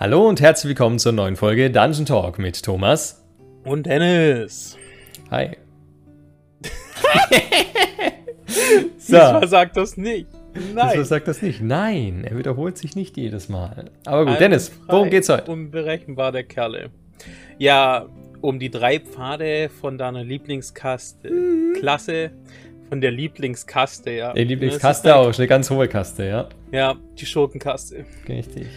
Hallo und herzlich willkommen zur neuen Folge Dungeon Talk mit Thomas. Und Dennis. Hi. so. Diesmal sagt das nicht. Nein. Diesmal sagt das nicht. Nein, er wiederholt sich nicht jedes Mal. Aber gut, Dennis, worum geht's heute? Unberechenbar der Kerle. Ja, um die drei Pfade von deiner Lieblingskaste. Mhm. Klasse. Von der Lieblingskaste, ja. Die Lieblingskaste auch, eine ganz hohe Kaste, ja. Ja, die Schurkenkaste. Richtig.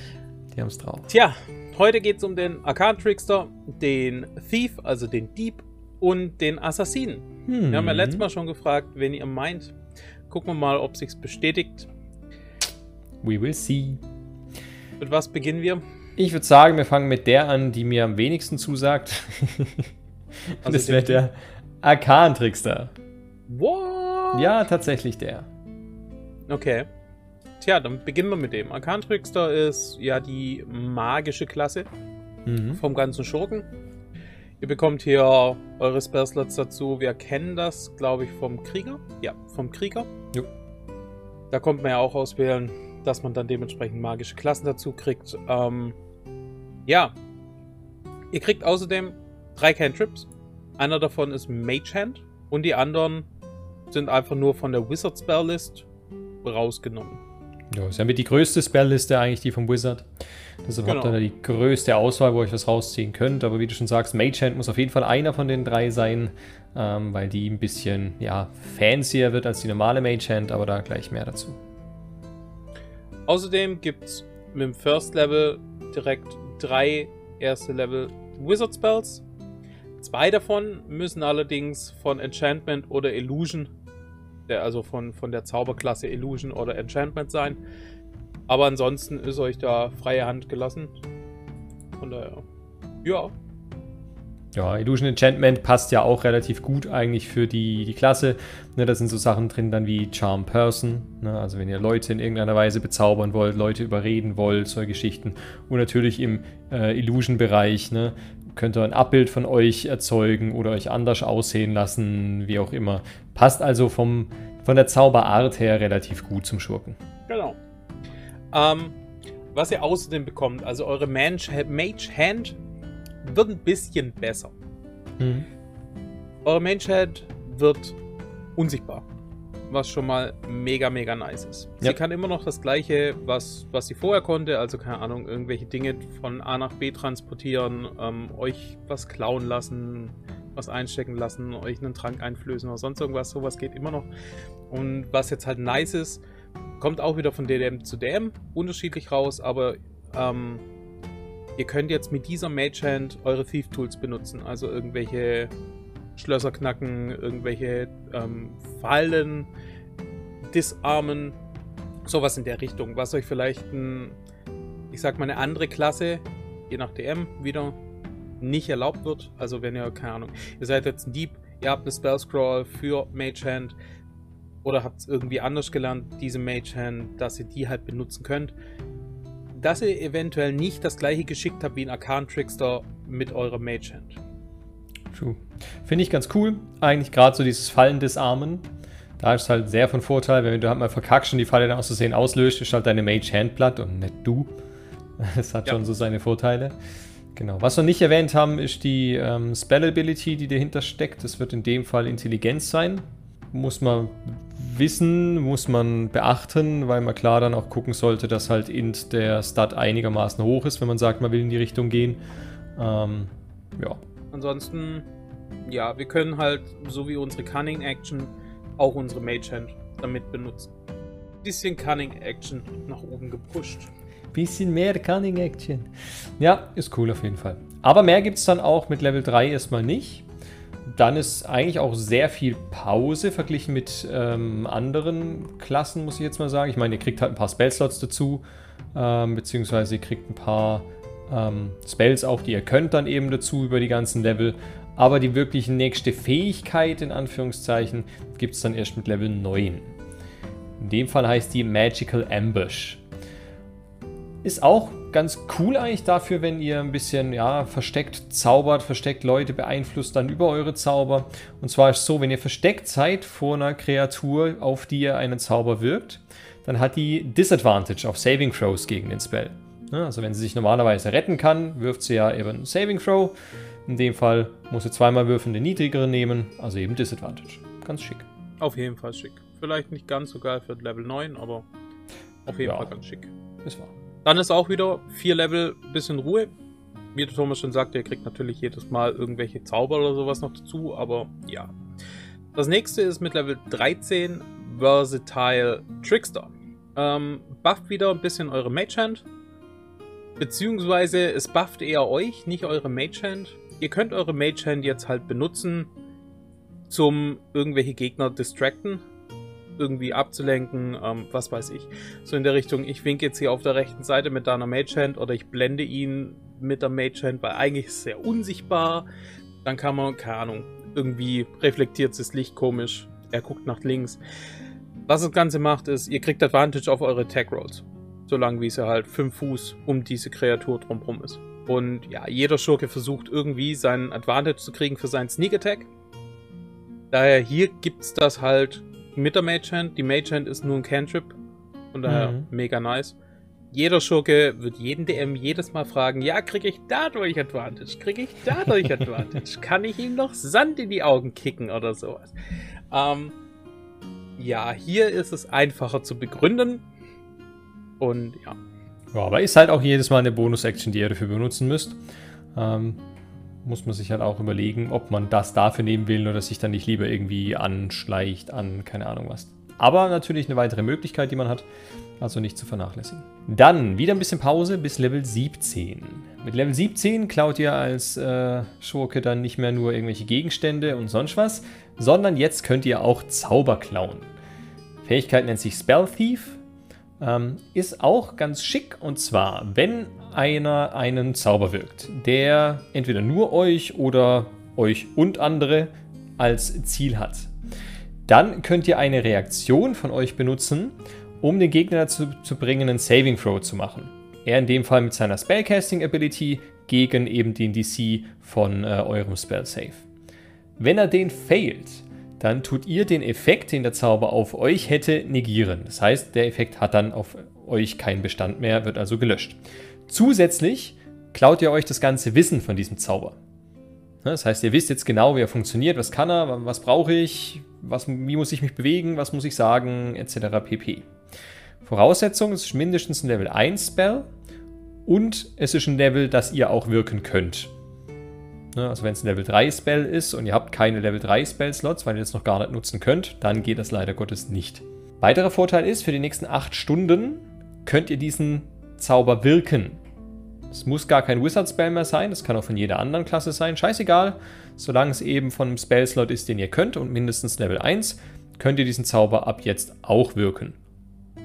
Die haben es drauf. Tja, heute geht es um den Arcane-Trickster, den Thief, also den Dieb und den Assassinen. Hm. Wir haben ja letztes Mal schon gefragt, wen ihr meint. Gucken wir mal, ob sich's bestätigt. We will see. Mit was beginnen wir? Ich würde sagen, wir fangen mit der an, die mir am wenigsten zusagt. also das wäre der Arkan-Trickster. What? Ja, tatsächlich der. Okay. Tja, dann beginnen wir mit dem. Arkan Trickster ist ja die magische Klasse mhm. vom ganzen Schurken. Ihr bekommt hier eure Spellslots dazu. Wir kennen das, glaube ich, vom Krieger. Ja, vom Krieger. Jo. Da kommt man ja auch auswählen, dass man dann dementsprechend magische Klassen dazu kriegt. Ähm, ja. Ihr kriegt außerdem drei Cantrips. Einer davon ist Mage Hand und die anderen sind einfach nur von der Wizard Spell List rausgenommen. Ja, ist ja mit die größte Spellliste eigentlich, die vom Wizard. Deshalb genau. habt ihr die größte Auswahl, wo ihr euch was rausziehen könnt. Aber wie du schon sagst, Mage Hand muss auf jeden Fall einer von den drei sein, ähm, weil die ein bisschen ja, fancier wird als die normale Mage Hand, aber da gleich mehr dazu. Außerdem gibt es mit dem First Level direkt drei erste Level Wizard Spells. Zwei davon müssen allerdings von Enchantment oder Illusion also von, von der Zauberklasse Illusion oder Enchantment sein. Aber ansonsten ist euch da freie Hand gelassen. Von daher, ja. Ja, Illusion Enchantment passt ja auch relativ gut eigentlich für die, die Klasse. Ne, da sind so Sachen drin dann wie Charm Person. Ne, also wenn ihr Leute in irgendeiner Weise bezaubern wollt, Leute überreden wollt, solche Geschichten. Und natürlich im äh, Illusion-Bereich ne, könnt ihr ein Abbild von euch erzeugen oder euch anders aussehen lassen, wie auch immer. Passt also vom, von der Zauberart her relativ gut zum Schurken. Genau. Ähm, was ihr außerdem bekommt, also eure Mage Hand wird ein bisschen besser. Mhm. Eure Mage Hand wird unsichtbar was schon mal mega, mega nice ist. Ja. Sie kann immer noch das gleiche, was, was sie vorher konnte, also keine Ahnung, irgendwelche Dinge von A nach B transportieren, ähm, euch was klauen lassen, was einstecken lassen, euch einen Trank einflößen oder sonst irgendwas, sowas geht immer noch. Und was jetzt halt nice ist, kommt auch wieder von DDM zu DM unterschiedlich raus, aber ähm, ihr könnt jetzt mit dieser Mage Hand eure Thief Tools benutzen, also irgendwelche Schlösser knacken, irgendwelche ähm, Fallen disarmen, sowas in der Richtung, was euch vielleicht ein, ich sag mal, eine andere Klasse, je nach DM, wieder nicht erlaubt wird. Also wenn ihr, keine Ahnung, ihr seid jetzt ein Dieb, ihr habt eine Spell Scroll für Mage Hand oder habt es irgendwie anders gelernt, diese Mage Hand, dass ihr die halt benutzen könnt. Dass ihr eventuell nicht das gleiche geschickt habt wie ein Arcan Trickster mit eurer Mage Hand. True. Finde ich ganz cool. Eigentlich gerade so dieses Fallen des Armen. Da ist halt sehr von Vorteil, wenn du halt mal verkackst und die Falle dann aus Versehen auslöst, ist halt deine Mage Handblatt und nicht du. Das hat ja. schon so seine Vorteile. Genau. Was wir nicht erwähnt haben, ist die ähm, Spellability, die dahinter steckt. Das wird in dem Fall Intelligenz sein. Muss man wissen, muss man beachten, weil man klar dann auch gucken sollte, dass halt int der Stat einigermaßen hoch ist, wenn man sagt, man will in die Richtung gehen. Ähm, ja, Ansonsten, ja, wir können halt, so wie unsere Cunning Action, auch unsere Mage Hand damit benutzen. Bisschen Cunning Action nach oben gepusht. Bisschen mehr Cunning Action. Ja, ist cool auf jeden Fall. Aber mehr gibt es dann auch mit Level 3 erstmal nicht. Dann ist eigentlich auch sehr viel Pause verglichen mit ähm, anderen Klassen, muss ich jetzt mal sagen. Ich meine, ihr kriegt halt ein paar Spellslots dazu, ähm, beziehungsweise ihr kriegt ein paar ähm, Spells auch, die ihr könnt dann eben dazu über die ganzen Level. Aber die wirklich nächste Fähigkeit, in Anführungszeichen, gibt es dann erst mit Level 9. In dem Fall heißt die Magical Ambush. Ist auch ganz cool eigentlich dafür, wenn ihr ein bisschen ja, versteckt zaubert, versteckt Leute beeinflusst dann über eure Zauber. Und zwar ist es so, wenn ihr versteckt seid vor einer Kreatur, auf die ihr einen Zauber wirkt, dann hat die Disadvantage auf Saving Throws gegen den Spell. Also wenn sie sich normalerweise retten kann, wirft sie ja eben einen Saving Throw. In dem Fall muss sie zweimal würfeln, den niedrigeren nehmen, also eben Disadvantage. Ganz schick. Auf jeden Fall schick. Vielleicht nicht ganz so geil für Level 9, aber auf jeden ja, Fall ganz schick. Ist wahr. Dann ist auch wieder vier Level bisschen Ruhe. Wie der Thomas schon sagte, ihr kriegt natürlich jedes Mal irgendwelche Zauber oder sowas noch dazu, aber ja. Das nächste ist mit Level 13 Versatile Trickster. Ähm, bufft wieder ein bisschen eure Mage Hand. Beziehungsweise es bufft eher euch, nicht eure Mage Hand. Ihr könnt eure Mage Hand jetzt halt benutzen, zum irgendwelche Gegner distracten irgendwie abzulenken, ähm, was weiß ich. So in der Richtung, ich winke jetzt hier auf der rechten Seite mit deiner Mage Hand oder ich blende ihn mit der Mage Hand, weil eigentlich ist es sehr unsichtbar. Dann kann man, keine Ahnung, irgendwie reflektiert das Licht komisch. Er guckt nach links. Was das Ganze macht, ist, ihr kriegt Advantage auf eure Attack Rolls. Solange wie es ja halt 5 Fuß um diese Kreatur drumherum ist. Und ja, jeder Schurke versucht irgendwie seinen Advantage zu kriegen für seinen Sneak Attack. Daher hier gibt es das halt mit der Mage Hand. Die Mage Hand ist nur ein Cantrip. Von daher mhm. mega nice. Jeder Schurke wird jeden DM jedes Mal fragen, ja, kriege ich dadurch Advantage? Kriege ich dadurch Advantage? Kann ich ihm noch Sand in die Augen kicken oder sowas? Ähm, ja, hier ist es einfacher zu begründen. Und ja. Ja, aber ist halt auch jedes Mal eine Bonus-Action, die ihr dafür benutzen müsst. Ähm, muss man sich halt auch überlegen, ob man das dafür nehmen will oder sich dann nicht lieber irgendwie anschleicht an, keine Ahnung was. Aber natürlich eine weitere Möglichkeit, die man hat, also nicht zu vernachlässigen. Dann wieder ein bisschen Pause bis Level 17. Mit Level 17 klaut ihr als äh, Schurke dann nicht mehr nur irgendwelche Gegenstände und sonst was, sondern jetzt könnt ihr auch Zauber klauen. Fähigkeit nennt sich Spell Thief ähm, ist auch ganz schick und zwar, wenn einer einen Zauber wirkt, der entweder nur euch oder euch und andere als Ziel hat. Dann könnt ihr eine Reaktion von euch benutzen, um den Gegner dazu zu bringen, einen Saving Throw zu machen. Er in dem Fall mit seiner Spellcasting Ability gegen eben den DC von äh, eurem Spell Save. Wenn er den failt, dann tut ihr den Effekt, den der Zauber auf euch hätte, negieren. Das heißt, der Effekt hat dann auf euch keinen Bestand mehr, wird also gelöscht. Zusätzlich klaut ihr euch das ganze Wissen von diesem Zauber. Das heißt, ihr wisst jetzt genau, wie er funktioniert, was kann er, was brauche ich, was, wie muss ich mich bewegen, was muss ich sagen, etc. pp. Voraussetzung ist mindestens ein Level 1 Spell und es ist ein Level, das ihr auch wirken könnt. Ne, also wenn es ein Level 3 Spell ist und ihr habt keine Level 3 Spell Slots, weil ihr das noch gar nicht nutzen könnt, dann geht das leider Gottes nicht. Weiterer Vorteil ist, für die nächsten 8 Stunden könnt ihr diesen Zauber wirken. Es muss gar kein Wizard Spell mehr sein, das kann auch von jeder anderen Klasse sein, scheißegal. Solange es eben von einem Spell Slot ist, den ihr könnt und mindestens Level 1, könnt ihr diesen Zauber ab jetzt auch wirken.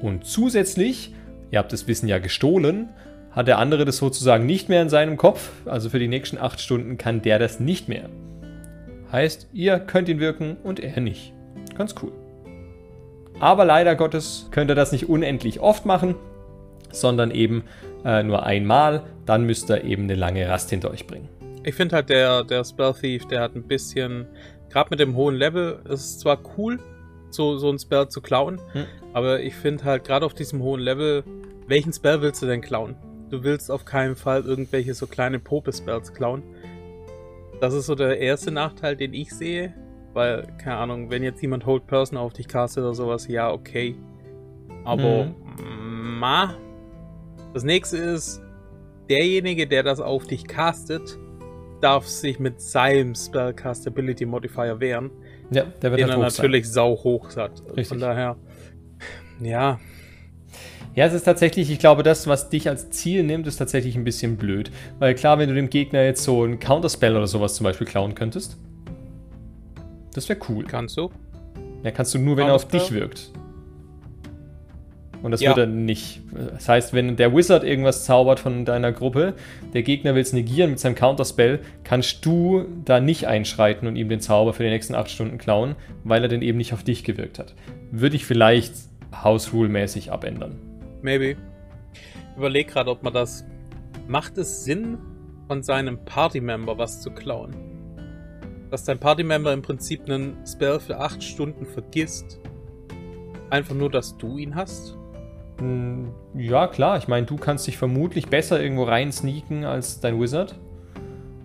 Und zusätzlich, ihr habt das Wissen ja gestohlen, hat der andere das sozusagen nicht mehr in seinem Kopf. Also für die nächsten acht Stunden kann der das nicht mehr. Heißt, ihr könnt ihn wirken und er nicht. Ganz cool. Aber leider Gottes könnt ihr das nicht unendlich oft machen, sondern eben äh, nur einmal. Dann müsst ihr eben eine lange Rast hinter euch bringen. Ich finde halt, der, der Spell Thief, der hat ein bisschen, gerade mit dem hohen Level, ist zwar cool, so, so ein Spell zu klauen, hm. aber ich finde halt, gerade auf diesem hohen Level, welchen Spell willst du denn klauen? Du willst auf keinen Fall irgendwelche so kleine Pope-Spells klauen. Das ist so der erste Nachteil, den ich sehe. Weil, keine Ahnung, wenn jetzt jemand Hold Person auf dich castet oder sowas, ja, okay. Aber, mhm. ma. Das nächste ist, derjenige, der das auf dich castet, darf sich mit seinem Spellcastability Modifier wehren. Ja, der wird den halt er natürlich sein. sau hoch hat. Richtig. Von daher, ja, ja, es ist tatsächlich, ich glaube, das, was dich als Ziel nimmt, ist tatsächlich ein bisschen blöd. Weil klar, wenn du dem Gegner jetzt so ein Counterspell oder sowas zum Beispiel klauen könntest, das wäre cool. Kannst du? Ja, kannst du nur, wenn er auf dich wirkt. Und das ja. wird er nicht. Das heißt, wenn der Wizard irgendwas zaubert von deiner Gruppe, der Gegner will es negieren mit seinem Counterspell, kannst du da nicht einschreiten und ihm den Zauber für die nächsten 8 Stunden klauen, weil er den eben nicht auf dich gewirkt hat. Würde ich vielleicht House Rule-mäßig abändern. Maybe. Ich überlege gerade, ob man das. Macht es Sinn, von seinem Party-Member was zu klauen? Dass dein Party-Member im Prinzip einen Spell für 8 Stunden vergisst. Einfach nur, dass du ihn hast? Hm, ja, klar. Ich meine, du kannst dich vermutlich besser irgendwo rein sneaken als dein Wizard.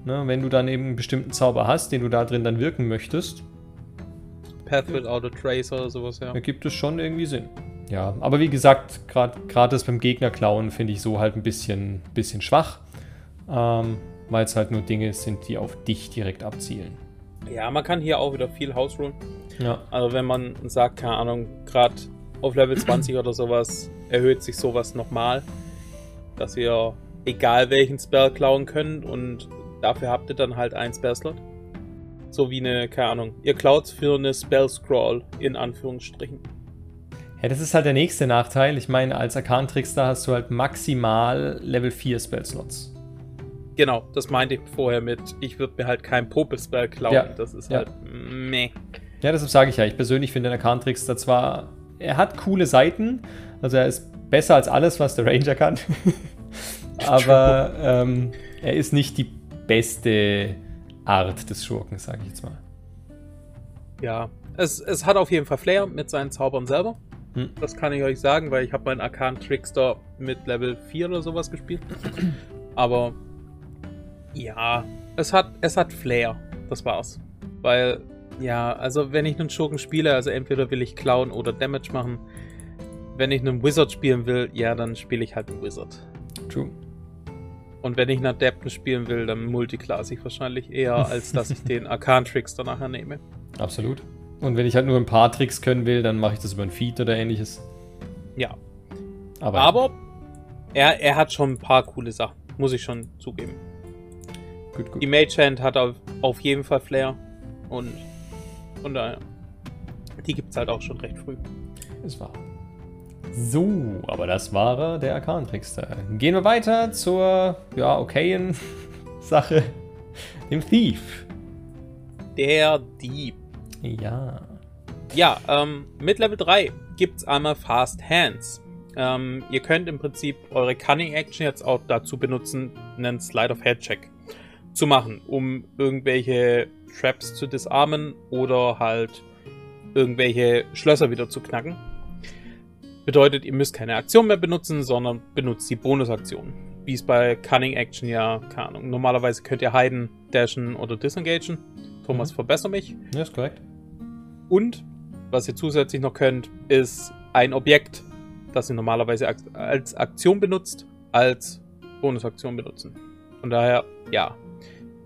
Ne, wenn du dann eben einen bestimmten Zauber hast, den du da drin dann wirken möchtest. Path without a trace oder sowas, ja. Ergibt es schon irgendwie Sinn. Ja, aber wie gesagt, gerade das beim Gegner klauen finde ich so halt ein bisschen, bisschen schwach. Ähm, weil es halt nur Dinge sind, die auf dich direkt abzielen. Ja, man kann hier auch wieder viel House Rule. Ja. Also wenn man sagt, keine Ahnung, gerade auf Level 20 oder sowas erhöht sich sowas nochmal, dass ihr egal welchen Spell klauen könnt und dafür habt ihr dann halt einen Spell-Slot. So wie eine, keine Ahnung, ihr klaut für eine Spell-Scroll in Anführungsstrichen. Ja, das ist halt der nächste Nachteil. Ich meine, als Arkan-Trickster hast du halt maximal Level 4 Spell-Slots. Genau, das meinte ich vorher mit, ich würde mir halt kein Popel-Spell klauen. Ja. Das ist halt meh. Ja, deshalb sage ich ja, ich persönlich finde den Arkan-Trickster zwar, er hat coole Seiten, also er ist besser als alles, was der Ranger kann. Aber ähm, er ist nicht die beste Art des Schurken, sage ich jetzt mal. Ja, es, es hat auf jeden Fall Flair mit seinen Zaubern selber. Hm. Das kann ich euch sagen, weil ich habe meinen Arkan Trickster mit Level 4 oder sowas gespielt. Aber ja, es hat, es hat Flair. Das war's. Weil, ja, also wenn ich einen Schurken spiele, also entweder will ich klauen oder Damage machen. Wenn ich einen Wizard spielen will, ja, dann spiele ich halt einen Wizard. True. Und wenn ich einen Adepten spielen will, dann multiclass ich wahrscheinlich eher, als dass ich den Arkan-Tricks dann nachher nehme. Absolut. Und wenn ich halt nur ein paar Tricks können will, dann mache ich das über ein Feed oder ähnliches. Ja. Aber, Aber er, er hat schon ein paar coole Sachen, muss ich schon zugeben. Gut, gut. Die Mage Hand hat auf, auf jeden Fall Flair. Und von daher, die gibt es halt auch schon recht früh. Ist wahr. So, aber das war der Arkan-Trickster. Gehen wir weiter zur, ja, okayen Sache. Dem Thief. Der Dieb. Ja. Ja, ähm, mit Level 3 gibt es einmal Fast Hands. Ähm, ihr könnt im Prinzip eure Cunning Action jetzt auch dazu benutzen, einen Slide of Head Check zu machen, um irgendwelche Traps zu disarmen oder halt irgendwelche Schlösser wieder zu knacken. Bedeutet, ihr müsst keine Aktion mehr benutzen, sondern benutzt die Bonusaktion. Wie es bei Cunning Action ja, keine Ahnung. Normalerweise könnt ihr hiden, dashen oder disengagen. Thomas, mhm. verbessere mich. Ja, ist korrekt. Und, was ihr zusätzlich noch könnt, ist ein Objekt, das ihr normalerweise als Aktion benutzt, als Bonusaktion benutzen. Von daher, ja.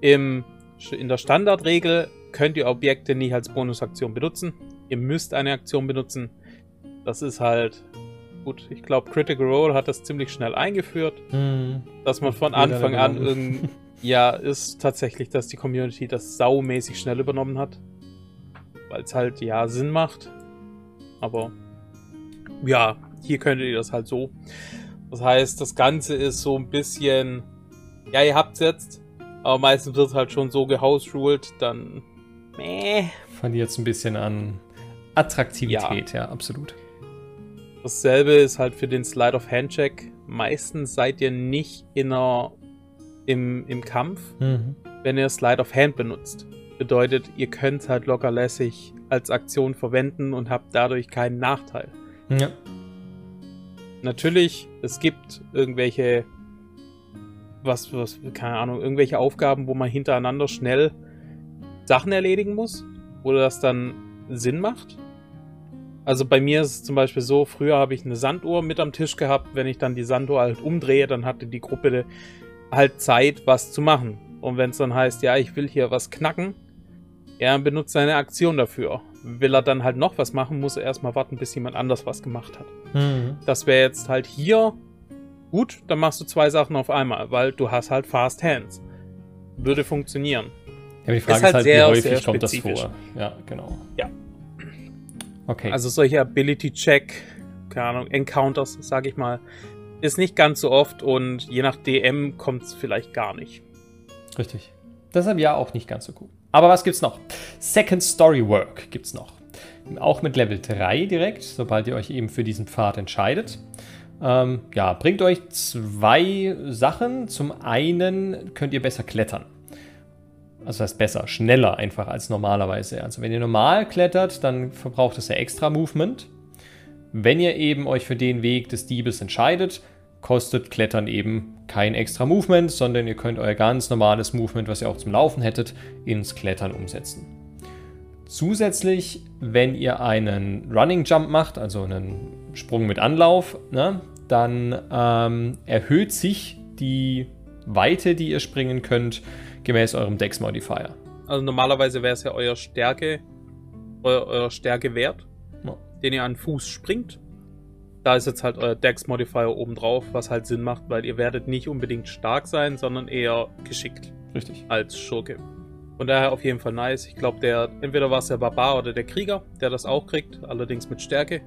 Im, in der Standardregel könnt ihr Objekte nicht als Bonusaktion benutzen. Ihr müsst eine Aktion benutzen. Das ist halt gut. Ich glaube, Critical Role hat das ziemlich schnell eingeführt, hm. dass man von Anfang an irgendwie. Ja, ist tatsächlich, dass die Community das saumäßig schnell übernommen hat. Weil es halt, ja, Sinn macht. Aber ja, hier könntet ihr das halt so. Das heißt, das Ganze ist so ein bisschen. Ja, ihr habt es jetzt, aber meistens wird es halt schon so gehouse-ruled, dann. Meh. Verliert es ein bisschen an Attraktivität, ja, ja absolut. Dasselbe ist halt für den Slide of Handcheck. Meistens seid ihr nicht in einer, im, im Kampf, mhm. wenn ihr Slide of Hand benutzt. Bedeutet, ihr könnt halt lockerlässig als Aktion verwenden und habt dadurch keinen Nachteil. Ja. Natürlich, es gibt irgendwelche, was, was, keine Ahnung, irgendwelche Aufgaben, wo man hintereinander schnell Sachen erledigen muss, wo das dann Sinn macht. Also bei mir ist es zum Beispiel so, früher habe ich eine Sanduhr mit am Tisch gehabt. Wenn ich dann die Sanduhr halt umdrehe, dann hatte die Gruppe halt Zeit, was zu machen. Und wenn es dann heißt, ja, ich will hier was knacken, er benutzt seine Aktion dafür. Will er dann halt noch was machen, muss er erstmal warten, bis jemand anders was gemacht hat. Mhm. Das wäre jetzt halt hier gut, dann machst du zwei Sachen auf einmal, weil du hast halt Fast Hands. Würde funktionieren. Ja, die Frage ist halt, ist halt sehr, wie häufig kommt das vor. Ja, genau. Ja. Okay. Also solche Ability-Check, keine Ahnung, Encounters, sage ich mal, ist nicht ganz so oft und je nach DM kommt es vielleicht gar nicht. Richtig. Deshalb ja auch nicht ganz so cool. Aber was gibt's noch? Second Story Work gibt's noch. Auch mit Level 3 direkt, sobald ihr euch eben für diesen Pfad entscheidet. Ähm, ja, bringt euch zwei Sachen. Zum einen könnt ihr besser klettern. Also das heißt besser, schneller einfach als normalerweise. Also wenn ihr normal klettert, dann verbraucht es ja extra Movement. Wenn ihr eben euch für den Weg des Diebes entscheidet, kostet Klettern eben kein extra Movement, sondern ihr könnt euer ganz normales Movement, was ihr auch zum Laufen hättet, ins Klettern umsetzen. Zusätzlich, wenn ihr einen Running Jump macht, also einen Sprung mit Anlauf, ne, dann ähm, erhöht sich die Weite, die ihr springen könnt, gemäß eurem Dex Modifier. Also normalerweise wäre es ja euer Stärke, euer, euer Stärkewert, ja. den ihr an Fuß springt. Da ist jetzt halt euer Dex Modifier oben drauf, was halt Sinn macht, weil ihr werdet nicht unbedingt stark sein, sondern eher geschickt. Richtig. Als Schurke. Von daher auf jeden Fall nice. Ich glaube, der entweder war es der Barbar oder der Krieger, der das auch kriegt, allerdings mit Stärke.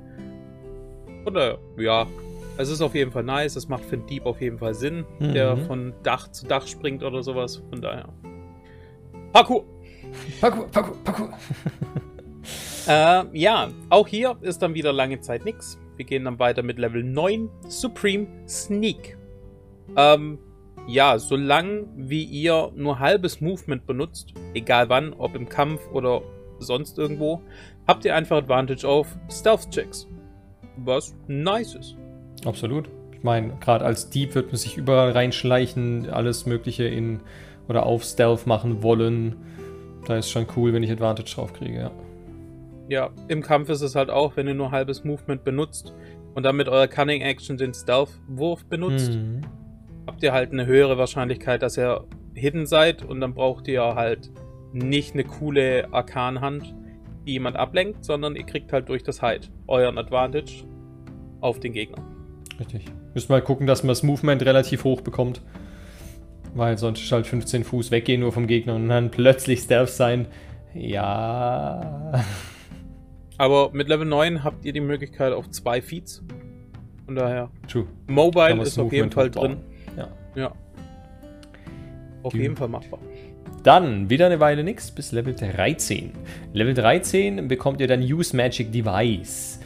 Und äh, ja, es ist auf jeden Fall nice. Es macht für einen Dieb auf jeden Fall Sinn, mhm. der von Dach zu Dach springt oder sowas. Von daher. Parkour! Parkour, Parkour, Parkour. äh, ja, auch hier ist dann wieder lange Zeit nichts. Wir gehen dann weiter mit Level 9, Supreme Sneak. Ähm, ja, solange wie ihr nur halbes Movement benutzt, egal wann, ob im Kampf oder sonst irgendwo, habt ihr einfach Advantage auf Stealth-Checks. Was nice ist. Absolut. Ich meine, gerade als Dieb wird man sich überall reinschleichen, alles Mögliche in oder auf Stealth machen wollen. Da ist schon cool, wenn ich Advantage drauf kriege, ja. Ja, im Kampf ist es halt auch, wenn ihr nur halbes Movement benutzt und dann mit eurer Cunning Action den Stealth-Wurf benutzt, mhm. habt ihr halt eine höhere Wahrscheinlichkeit, dass ihr hidden seid und dann braucht ihr halt nicht eine coole Arkan-Hand, die jemand ablenkt, sondern ihr kriegt halt durch das Hide euren Advantage auf den Gegner. Richtig. Müssen mal gucken, dass man das Movement relativ hoch bekommt. Weil sonst ist halt 15 Fuß weggehen nur vom Gegner und dann plötzlich Stealth sein. Ja. Aber mit Level 9 habt ihr die Möglichkeit auf zwei Feeds. Von daher. True. Mobile ist auf jeden Fall drin. Ja. Ja. Auf die. jeden Fall machbar. Dann wieder eine Weile nix bis Level 13. Level 13 bekommt ihr dann Use Magic Device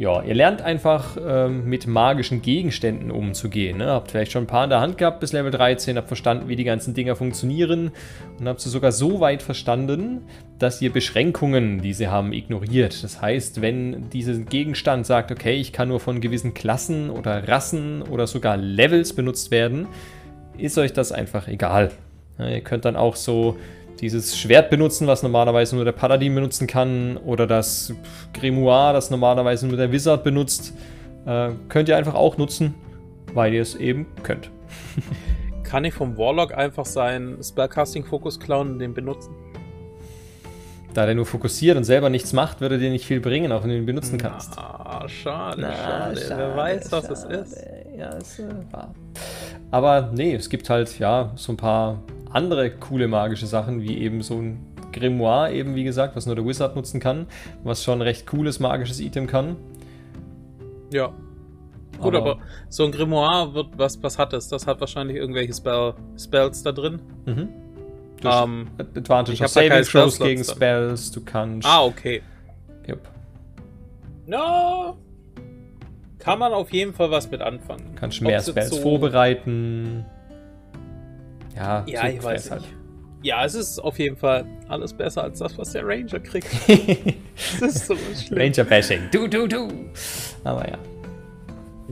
ja, ihr lernt einfach ähm, mit magischen Gegenständen umzugehen. Ne? Habt vielleicht schon ein paar in der Hand gehabt bis Level 13, habt verstanden, wie die ganzen Dinger funktionieren und habt sie sogar so weit verstanden, dass ihr Beschränkungen, die sie haben, ignoriert. Das heißt, wenn dieser Gegenstand sagt, okay, ich kann nur von gewissen Klassen oder Rassen oder sogar Levels benutzt werden, ist euch das einfach egal. Ja, ihr könnt dann auch so dieses Schwert benutzen, was normalerweise nur der Paladin benutzen kann, oder das Grimoire, das normalerweise nur der Wizard benutzt, äh, könnt ihr einfach auch nutzen, weil ihr es eben könnt. kann ich vom Warlock einfach seinen Spellcasting-Fokus klauen und den benutzen? Da der nur fokussiert und selber nichts macht, würde dir nicht viel bringen, auch wenn du ihn benutzen kannst. Ah, schade, schade, schade, Wer weiß, was es ist. Ja, es äh, war. Aber nee, es gibt halt, ja, so ein paar andere coole magische Sachen, wie eben so ein Grimoire, eben wie gesagt, was nur der Wizard nutzen kann, was schon ein recht cooles magisches Item kann. Ja. Gut, aber, aber so ein Grimoire wird, was, was hat das? Das hat wahrscheinlich irgendwelche Spell, Spells da drin. Mhm. Um, ähm, Advantage of Saving Throws gegen Spells, du kannst. Ah, okay. Yep. No! Kann man auf jeden Fall was mit anfangen. Kannst mehr Spells so vorbereiten. Ja, ja ich weiß halt. Ja, es ist auf jeden Fall alles besser als das, was der Ranger kriegt. das ist so schlimm. Ranger-Bashing. Du, du, du. Aber ja.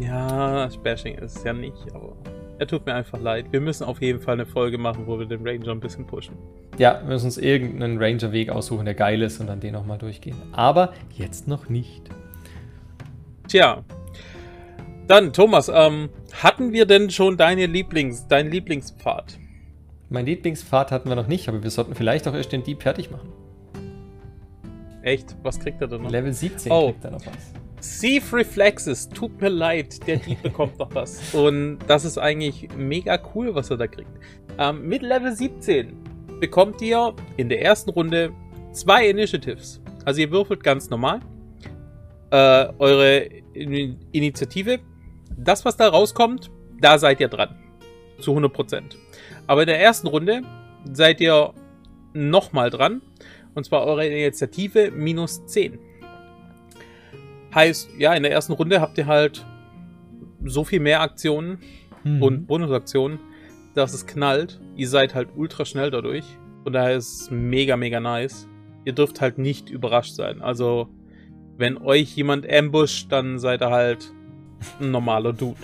Ja, Bashing ist es ja nicht, aber er tut mir einfach leid. Wir müssen auf jeden Fall eine Folge machen, wo wir den Ranger ein bisschen pushen. Ja, wir müssen uns irgendeinen Ranger-Weg aussuchen, der geil ist und dann den nochmal durchgehen. Aber jetzt noch nicht. Tja. Dann, Thomas, ähm, hatten wir denn schon deine Lieblings, deinen Lieblingspfad? Mein Lieblingspfad hatten wir noch nicht, aber wir sollten vielleicht auch erst den Dieb fertig machen. Echt? Was kriegt er denn noch? Level 17 oh. kriegt er noch was. Thief Reflexes, tut mir leid, der Dieb bekommt noch was. Und das ist eigentlich mega cool, was er da kriegt. Ähm, mit Level 17 bekommt ihr in der ersten Runde zwei Initiatives. Also ihr würfelt ganz normal. Äh, eure Initiative. Das, was da rauskommt, da seid ihr dran. Zu 100%. Aber in der ersten Runde seid ihr nochmal dran. Und zwar eure Initiative minus 10. Heißt, ja, in der ersten Runde habt ihr halt so viel mehr Aktionen mhm. und Bonusaktionen, dass es knallt. Ihr seid halt ultra schnell dadurch. Und daher ist es mega, mega nice. Ihr dürft halt nicht überrascht sein. Also, wenn euch jemand ambusht, dann seid ihr halt ein normaler Dude.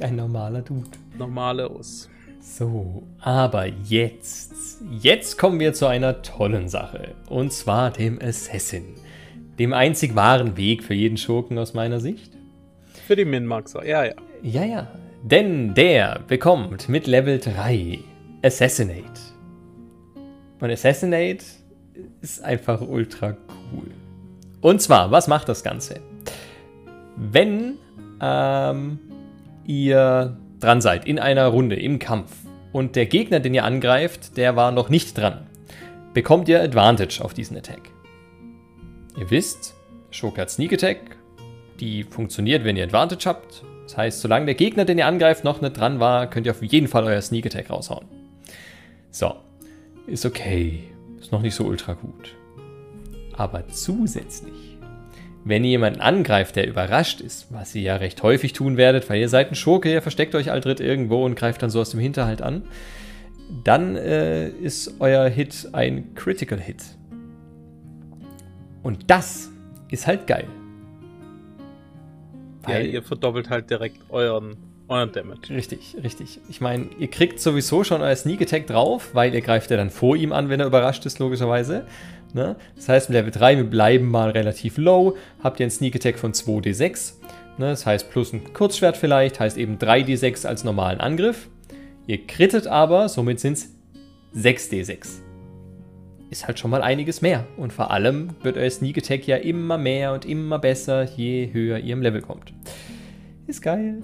Ein normaler Dude. Normales. So, aber jetzt, jetzt kommen wir zu einer tollen Sache. Und zwar dem Assassin. Dem einzig wahren Weg für jeden Schurken aus meiner Sicht. Für die Min-Maxer, ja, ja. Ja, ja. Denn der bekommt mit Level 3 Assassinate. Und Assassinate ist einfach ultra cool. Und zwar, was macht das Ganze? Wenn ähm, ihr dran seid in einer Runde im Kampf und der Gegner, den ihr angreift, der war noch nicht dran, bekommt ihr Advantage auf diesen Attack. Ihr wisst, Schurke hat Sneak Attack, die funktioniert, wenn ihr Advantage habt. Das heißt, solange der Gegner, den ihr angreift, noch nicht dran war, könnt ihr auf jeden Fall euer Sneak Attack raushauen. So, ist okay, ist noch nicht so ultra gut. Aber zusätzlich, wenn ihr jemanden angreift, der überrascht ist, was ihr ja recht häufig tun werdet, weil ihr seid ein Schurke, ihr versteckt euch aldrit irgendwo und greift dann so aus dem Hinterhalt an, dann äh, ist euer Hit ein Critical Hit. Und das ist halt geil. Ja, ihr verdoppelt halt direkt euren, euren Damage. Richtig, richtig. Ich meine, ihr kriegt sowieso schon euer Sneak Attack drauf, weil ihr greift ja dann vor ihm an, wenn er überrascht ist, logischerweise. Ne? Das heißt, mit Level 3, wir bleiben mal relativ low, habt ihr einen Sneak Attack von 2d6. Ne? Das heißt, plus ein Kurzschwert vielleicht, heißt eben 3d6 als normalen Angriff. Ihr krittet aber, somit sind es 6d6. Ist halt schon mal einiges mehr. Und vor allem wird euer Sneak Attack ja immer mehr und immer besser, je höher ihr im Level kommt. Ist geil.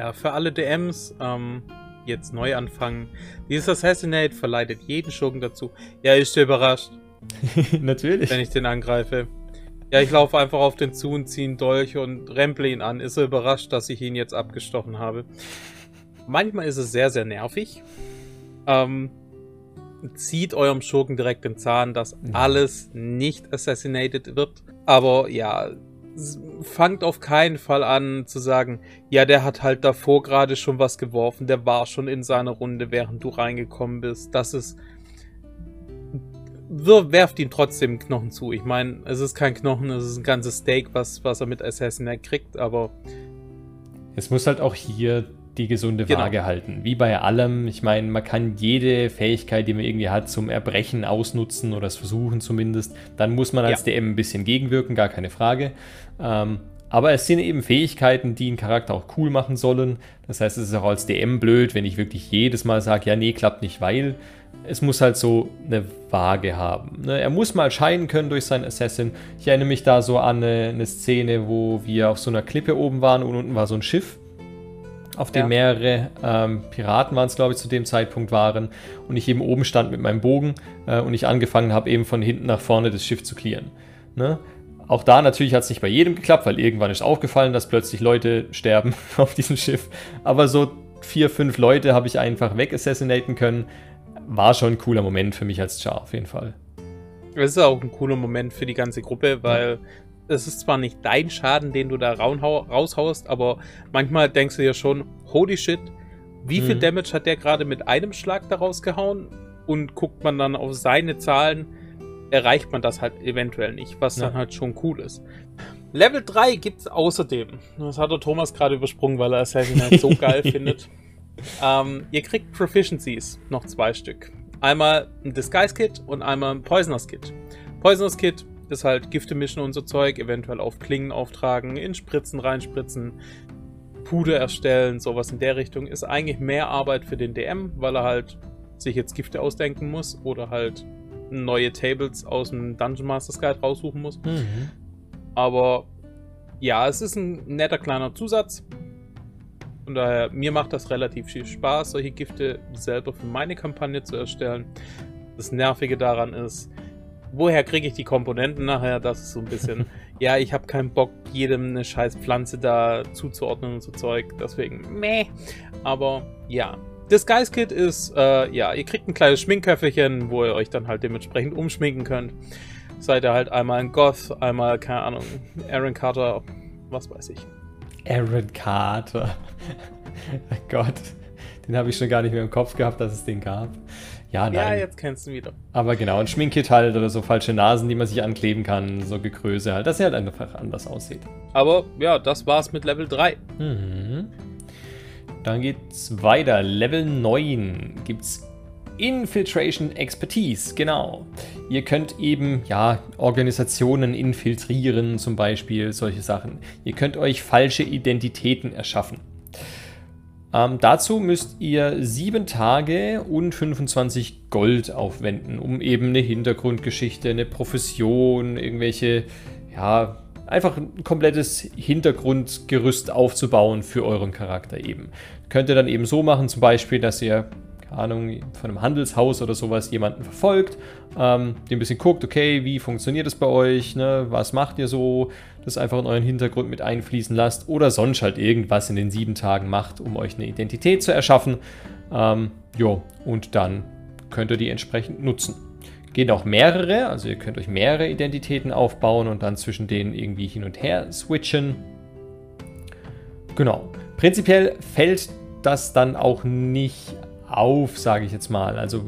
Ja, für alle DMs, ähm, jetzt neu anfangen. Dieses Assassinate verleitet jeden Schurken dazu. Ja, ist dir überrascht. Natürlich. Wenn ich den angreife. Ja, ich laufe einfach auf den zu und ziehe einen Dolch und remple ihn an. Ist er überrascht, dass ich ihn jetzt abgestochen habe. Manchmal ist es sehr, sehr nervig. Ähm, zieht eurem Schurken direkt den Zahn, dass alles nicht assassinated wird. Aber ja, fangt auf keinen Fall an zu sagen, ja, der hat halt davor gerade schon was geworfen, der war schon in seiner Runde, während du reingekommen bist. Das ist. Werft ihm trotzdem Knochen zu. Ich meine, es ist kein Knochen, es ist ein ganzes Steak, was, was er mit Assassinate kriegt, aber. Es muss halt auch hier die gesunde genau. Waage halten. Wie bei allem, ich meine, man kann jede Fähigkeit, die man irgendwie hat, zum Erbrechen ausnutzen oder es versuchen zumindest. Dann muss man als ja. DM ein bisschen gegenwirken, gar keine Frage. Ähm, aber es sind eben Fähigkeiten, die einen Charakter auch cool machen sollen. Das heißt, es ist auch als DM blöd, wenn ich wirklich jedes Mal sage, ja, nee, klappt nicht, weil es muss halt so eine Waage haben. Ne? Er muss mal scheinen können durch seinen Assassin. Ich erinnere mich da so an eine, eine Szene, wo wir auf so einer Klippe oben waren und unten war so ein Schiff auf dem ja. mehrere ähm, Piraten waren es, glaube ich, zu dem Zeitpunkt waren und ich eben oben stand mit meinem Bogen äh, und ich angefangen habe, eben von hinten nach vorne das Schiff zu clearen. Ne? Auch da natürlich hat es nicht bei jedem geklappt, weil irgendwann ist aufgefallen, dass plötzlich Leute sterben auf diesem Schiff. Aber so vier, fünf Leute habe ich einfach wegassassinaten können. War schon ein cooler Moment für mich als Char, auf jeden Fall. Es ist auch ein cooler Moment für die ganze Gruppe, weil es ist zwar nicht dein Schaden, den du da raushaust, aber manchmal denkst du dir schon, holy shit, wie viel mhm. Damage hat der gerade mit einem Schlag da rausgehauen? Und guckt man dann auf seine Zahlen, erreicht man das halt eventuell nicht, was ja. dann halt schon cool ist. Level 3 gibt es außerdem. Das hat der Thomas gerade übersprungen, weil er Assassin halt so geil findet. Ähm, ihr kriegt Proficiencies, noch zwei Stück. Einmal ein Disguise Kit und einmal ein Poisoners Kit. Poisoners Kit ist halt Gifte mischen und so Zeug, eventuell auf Klingen auftragen, in Spritzen reinspritzen, Puder erstellen, sowas in der Richtung. Ist eigentlich mehr Arbeit für den DM, weil er halt sich jetzt Gifte ausdenken muss oder halt neue Tables aus dem Dungeon Master's Guide raussuchen muss. Mhm. Aber ja, es ist ein netter kleiner Zusatz. Von daher, mir macht das relativ viel Spaß, solche Gifte selber für meine Kampagne zu erstellen. Das Nervige daran ist, woher kriege ich die Komponenten nachher? Das ist so ein bisschen, ja, ich habe keinen Bock, jedem eine scheiß Pflanze da zuzuordnen und so Zeug. Deswegen, meh. Aber ja. Disguise Kit ist, äh, ja, ihr kriegt ein kleines Schminkköfferchen, wo ihr euch dann halt dementsprechend umschminken könnt. Seid ihr halt einmal ein Goth, einmal, keine Ahnung, Aaron Carter, was weiß ich. Aaron Carter. oh Gott. den habe ich schon gar nicht mehr im Kopf gehabt, dass es den gab. Ja, nein. Ja, jetzt kennst du ihn wieder. Aber genau, ein Schminkkit halt oder so falsche Nasen, die man sich ankleben kann, so Gekröse halt, dass er halt einfach anders aussieht. Aber ja, das war's mit Level 3. Mhm. Dann geht's weiter. Level 9 gibt's Infiltration Expertise, genau. Ihr könnt eben, ja, Organisationen infiltrieren, zum Beispiel, solche Sachen. Ihr könnt euch falsche Identitäten erschaffen. Ähm, dazu müsst ihr sieben Tage und 25 Gold aufwenden, um eben eine Hintergrundgeschichte, eine Profession, irgendwelche, ja, einfach ein komplettes Hintergrundgerüst aufzubauen für euren Charakter eben. Könnt ihr dann eben so machen, zum Beispiel, dass ihr Ahnung, von einem Handelshaus oder sowas jemanden verfolgt, ähm, den ein bisschen guckt, okay, wie funktioniert das bei euch, ne? was macht ihr so, das einfach in euren Hintergrund mit einfließen lasst oder sonst halt irgendwas in den sieben Tagen macht, um euch eine Identität zu erschaffen. Ähm, jo, und dann könnt ihr die entsprechend nutzen. Gehen auch mehrere, also ihr könnt euch mehrere Identitäten aufbauen und dann zwischen denen irgendwie hin und her switchen. Genau. Prinzipiell fällt das dann auch nicht auf, sage ich jetzt mal. Also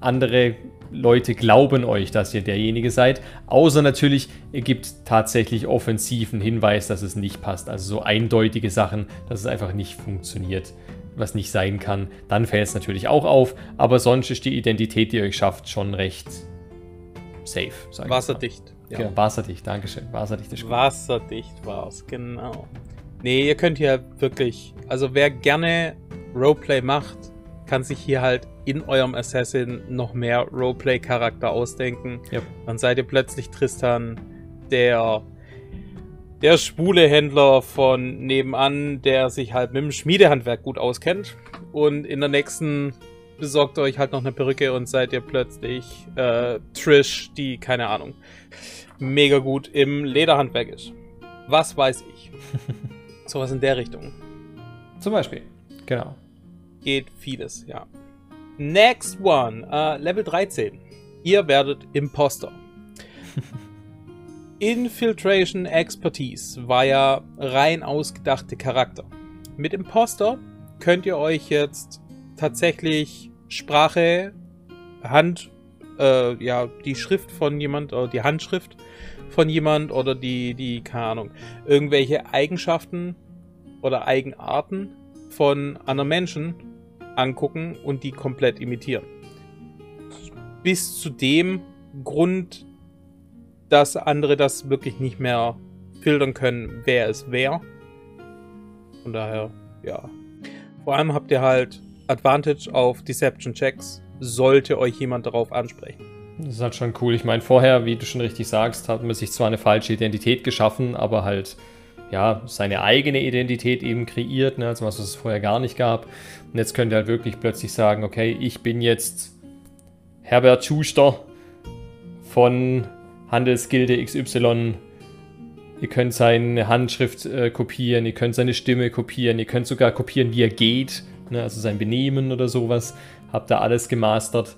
andere Leute glauben euch, dass ihr derjenige seid, außer natürlich, ihr gibt tatsächlich offensiven Hinweis, dass es nicht passt. Also so eindeutige Sachen, dass es einfach nicht funktioniert, was nicht sein kann. Dann fällt es natürlich auch auf, aber sonst ist die Identität, die ihr euch schafft, schon recht safe. Wasserdicht. Ja. Genau, wasserdicht, Dankeschön. Wasserdicht ist gut. Wasserdicht war es, genau. Nee, ihr könnt hier wirklich, also wer gerne Roleplay macht, kann sich hier halt in eurem Assassin noch mehr Roleplay-Charakter ausdenken. Yep. Dann seid ihr plötzlich Tristan, der der schwule Händler von nebenan, der sich halt mit dem Schmiedehandwerk gut auskennt. Und in der nächsten besorgt euch halt noch eine Perücke und seid ihr plötzlich äh, Trish, die, keine Ahnung, mega gut im Lederhandwerk ist. Was weiß ich. Sowas in der Richtung. Zum Beispiel. Genau geht vieles, ja. Next one, uh, Level 13. Ihr werdet Imposter. Infiltration Expertise war ja rein ausgedachte Charakter. Mit Imposter könnt ihr euch jetzt tatsächlich Sprache, Hand, äh, ja, die Schrift von jemand oder die Handschrift von jemand oder die, die, keine Ahnung, irgendwelche Eigenschaften oder Eigenarten von anderen Menschen angucken und die komplett imitieren. Bis zu dem Grund, dass andere das wirklich nicht mehr filtern können, wer es wäre. Von daher, ja. Vor allem habt ihr halt Advantage auf Deception Checks, sollte euch jemand darauf ansprechen. Das ist halt schon cool. Ich meine, vorher, wie du schon richtig sagst, hat man sich zwar eine falsche Identität geschaffen, aber halt ja, seine eigene Identität eben kreiert, ne, also was es vorher gar nicht gab. Und jetzt könnt ihr halt wirklich plötzlich sagen, okay, ich bin jetzt Herbert Schuster von Handelsgilde XY. Ihr könnt seine Handschrift äh, kopieren, ihr könnt seine Stimme kopieren, ihr könnt sogar kopieren, wie er geht, ne, also sein Benehmen oder sowas. Habt ihr alles gemastert,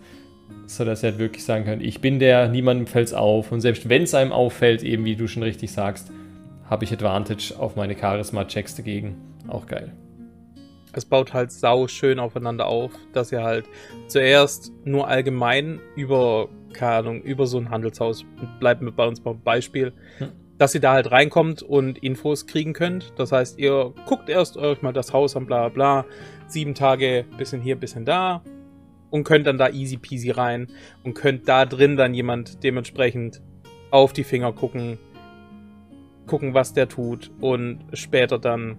sodass ihr halt wirklich sagen könnt, ich bin der, niemandem fällt es auf. Und selbst wenn es einem auffällt, eben wie du schon richtig sagst, habe ich Advantage auf meine Charisma-Checks dagegen. Auch geil. Es baut halt sau schön aufeinander auf, dass ihr halt zuerst nur allgemein über, keine Ahnung, über so ein Handelshaus, bleiben wir bei uns beim Beispiel, hm. dass ihr da halt reinkommt und Infos kriegen könnt. Das heißt, ihr guckt erst euch mal das Haus an, bla bla, sieben Tage, bisschen hier, bisschen da und könnt dann da easy peasy rein und könnt da drin dann jemand dementsprechend auf die Finger gucken, gucken, was der tut und später dann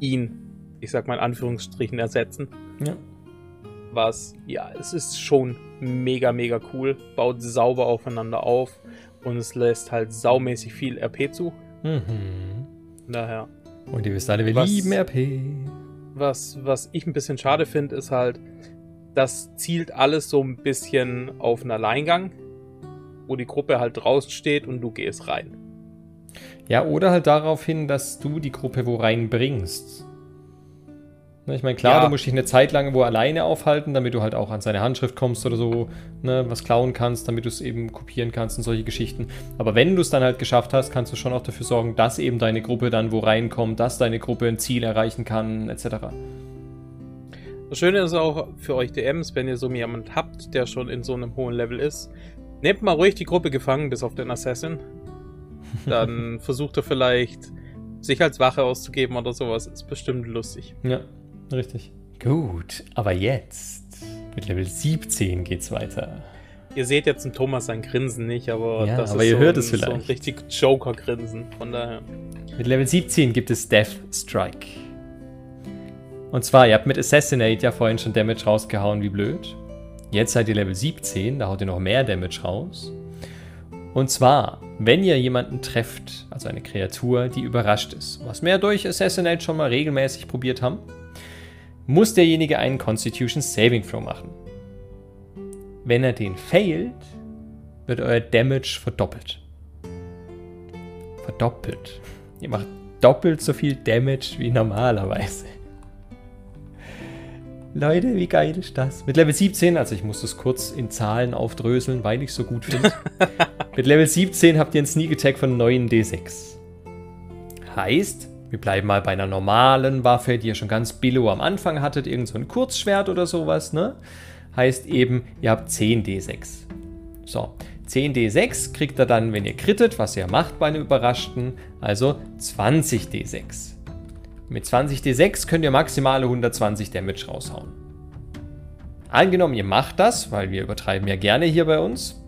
ihn, ich sag mal in Anführungsstrichen, ersetzen. Ja. Was, ja, es ist schon mega, mega cool, baut sauber aufeinander auf und es lässt halt saumäßig viel RP zu. Mhm. Daher. Und ihr wisst alle, wir was, lieben RP. Was, was ich ein bisschen schade finde, ist halt, das zielt alles so ein bisschen auf einen Alleingang, wo die Gruppe halt draußen steht und du gehst rein. Ja, oder halt darauf hin, dass du die Gruppe wo reinbringst. Ne, ich meine, klar, ja. du musst dich eine Zeit lang wo alleine aufhalten, damit du halt auch an seine Handschrift kommst oder so, ne, was klauen kannst, damit du es eben kopieren kannst und solche Geschichten. Aber wenn du es dann halt geschafft hast, kannst du schon auch dafür sorgen, dass eben deine Gruppe dann wo reinkommt, dass deine Gruppe ein Ziel erreichen kann, etc. Das Schöne ist auch für euch DMs, wenn ihr so jemand habt, der schon in so einem hohen Level ist, nehmt mal ruhig die Gruppe gefangen, bis auf den Assassin. Dann versucht er vielleicht, sich als Wache auszugeben oder sowas. Ist bestimmt lustig. Ja, richtig. Gut, aber jetzt mit Level 17 geht's weiter. Ihr seht jetzt in Thomas sein Grinsen nicht, aber Ja, das aber ist ihr so hört ein, es vielleicht. so ein richtig Joker-Grinsen. Von daher. Mit Level 17 gibt es Death Strike. Und zwar, ihr habt mit Assassinate ja vorhin schon Damage rausgehauen, wie blöd. Jetzt seid ihr Level 17, da haut ihr noch mehr Damage raus. Und zwar, wenn ihr jemanden trefft, also eine Kreatur, die überrascht ist, was wir durch Assassinate schon mal regelmäßig probiert haben, muss derjenige einen Constitution Saving Throw machen. Wenn er den failt, wird euer Damage verdoppelt. Verdoppelt. Ihr macht doppelt so viel Damage wie normalerweise. Leute, wie geil ist das? Mit Level 17, also ich muss das kurz in Zahlen aufdröseln, weil ich es so gut finde. Mit Level 17 habt ihr einen Sneak Attack von 9d6. Heißt, wir bleiben mal bei einer normalen Waffe, die ihr schon ganz billow am Anfang hattet, irgend so ein Kurzschwert oder sowas, ne? Heißt eben, ihr habt 10d6. So, 10d6 kriegt er dann, wenn ihr krittet, was ihr macht bei einem Überraschten, also 20d6. Mit 20d6 könnt ihr maximale 120 Damage raushauen. Angenommen, ihr macht das, weil wir übertreiben ja gerne hier bei uns,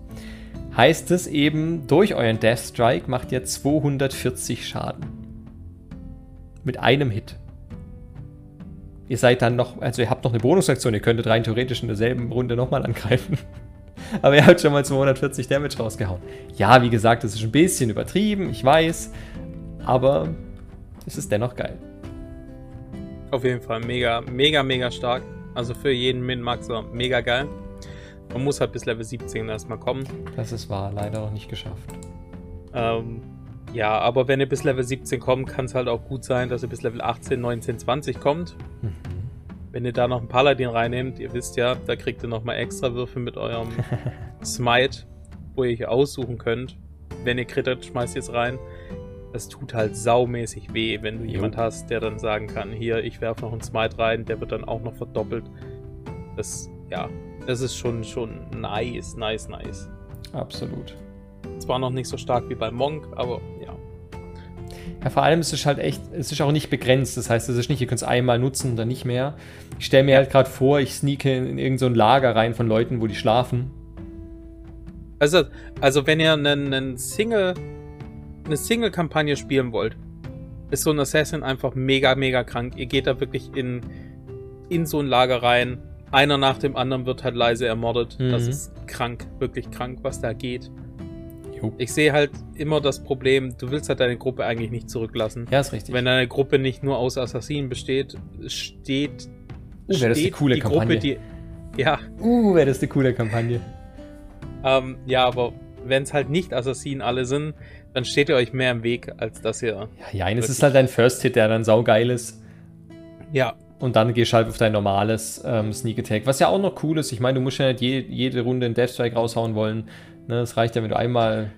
heißt es eben, durch euren Death Strike macht ihr 240 Schaden. Mit einem Hit. Ihr seid dann noch, also ihr habt noch eine Bonusaktion, ihr könntet rein theoretisch in derselben Runde nochmal angreifen. Aber ihr habt schon mal 240 Damage rausgehauen. Ja, wie gesagt, das ist ein bisschen übertrieben, ich weiß. Aber es ist dennoch geil. Auf jeden Fall mega, mega, mega stark. Also für jeden Min-Maxer mega geil. Man muss halt bis Level 17 erstmal kommen. Das ist wahr, leider noch nicht geschafft. Ähm, ja, aber wenn ihr bis Level 17 kommt, kann es halt auch gut sein, dass ihr bis Level 18, 19, 20 kommt. Mhm. Wenn ihr da noch einen Paladin reinnehmt, ihr wisst ja, da kriegt ihr nochmal extra Würfe mit eurem Smite, wo ihr euch aussuchen könnt. Wenn ihr krittet, schmeißt ihr es rein. Das tut halt saumäßig weh, wenn du Jo. jemand hast, der dann sagen kann, hier, ich werfe noch einen Smite rein, der wird dann auch noch verdoppelt. Das, ja, das ist schon, schon nice, nice, nice. Absolut. Zwar noch nicht so stark wie bei Monk, aber ja. Ja, vor allem ist es halt echt, es ist auch nicht begrenzt. Das heißt, es ist nicht, ihr könnt es einmal nutzen, dann nicht mehr. Ich stelle mir halt gerade vor, ich sneake in irgendein so Lager rein von Leuten, wo die schlafen. Also, also wenn ihr einen, einen Single, eine Single-Kampagne spielen wollt, ist so ein Assassin einfach mega, mega krank. Ihr geht da wirklich in, in so ein Lager rein. Einer nach dem anderen wird halt leise ermordet. Das Mhm. ist krank, wirklich krank, was da geht. Jo. Ich sehe halt immer das Problem, du willst halt deine Gruppe eigentlich nicht zurücklassen. Ja, ist richtig. Wenn deine Gruppe nicht nur aus Assassinen besteht, steht, Oh, wäre das eine coole die Kampagne. Gruppe, die. Ja, uh, wäre das eine coole Kampagne. ähm, ja, aber wenn es halt nicht Assassinen alle sind, dann steht ihr euch mehr im Weg, als dass ihr. Ja, ja, es ist halt dein First Hit, der dann saugeil ist. Ja, Und dann gehst du halt auf dein normales ähm, Sneak Attack, was ja auch noch cool ist. Ich meine, du musst ja nicht je, jede Runde einen Death Strike raushauen wollen. Ne, es reicht ja, wenn du einmal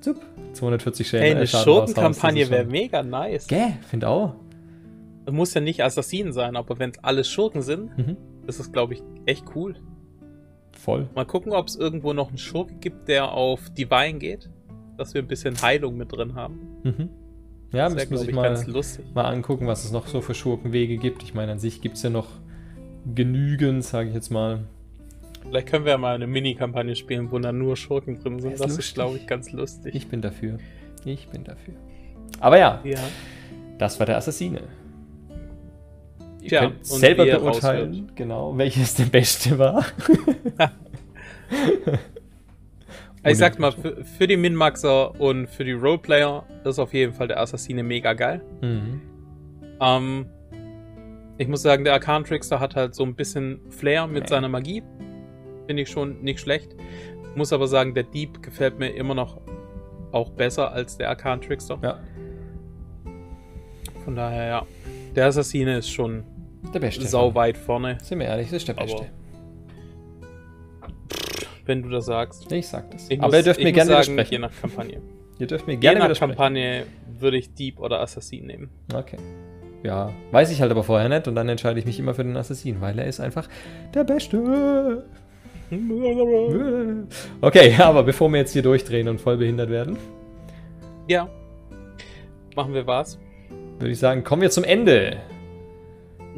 zup, 240 Schäden hey, eine Schurkenkampagne. Das wäre mega nice. Gäh, find auch. Es muss ja nicht Assassinen sein, aber wenn es alle Schurken sind, Mhm. ist das, glaube ich, echt cool. Voll. Mal gucken, ob es irgendwo noch einen Schurke gibt, der auf Divine geht. Dass wir ein bisschen Heilung mit drin haben. Mhm. Ja, das müssen wir sich ich, mal, ganz lustig. mal angucken, was es noch so für Schurkenwege gibt. Ich meine, an sich gibt es ja noch genügend, sage ich jetzt mal. Vielleicht können wir ja mal eine Mini-Kampagne spielen, wo dann nur Schurken drin sind. Das lustig. ist, glaube ich, ganz lustig. Ich bin dafür. Ich bin dafür. Aber ja, ja. das war der Assassine. Ihr Tja, könnt und selber er beurteilen, genau, welches der beste war. Ich sag's mal, für, für die Min-Maxer und für die Roleplayer ist auf jeden Fall der Assassine mega geil. Mhm. Ähm, ich muss sagen, der Arcan Trickster hat halt so ein bisschen Flair mit Ja. seiner Magie. Finde ich schon nicht schlecht. Muss aber sagen, der Dieb gefällt mir immer noch auch besser als der Arcan Trickster. Ja, Von daher, ja. Der Assassine ist schon der beste. sau weit vorne, Sind wir ehrlich, das ist der beste. Wenn du das sagst. Ich sag das. Ich Aber muss- ihr dürft mir gerne sagen, widersprechen. Je nach Kampagne. Ihr dürft mir Je gerne nach widersprechen. Kampagne würde ich Dieb oder Assassin nehmen. Okay. ja, weiß ich halt aber vorher nicht und dann entscheide ich mich immer für den Assassin, weil er ist einfach der Beste. Okay, aber bevor wir jetzt hier durchdrehen und voll behindert werden. Ja. Machen wir was? Würde ich sagen, kommen wir zum Ende.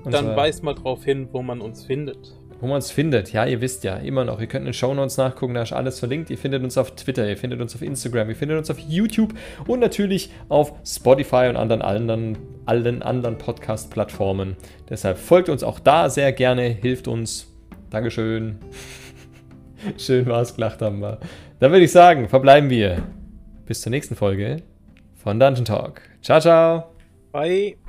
Dann weist mal drauf hin, wo man uns findet wo man uns findet. Ja, ihr wisst ja, immer noch. Ihr könnt in den Show Notes nachgucken, da ist alles verlinkt. Ihr findet uns auf Twitter, ihr findet uns auf Instagram, ihr findet uns auf YouTube und natürlich auf Spotify und anderen, anderen, allen anderen Podcast-Plattformen. Deshalb folgt uns auch da sehr gerne, hilft uns. Dankeschön. Schön war's, gelacht haben wir. Dann würde ich sagen, verbleiben wir. Bis zur nächsten Folge von Dungeon Talk. Ciao, ciao. Bye.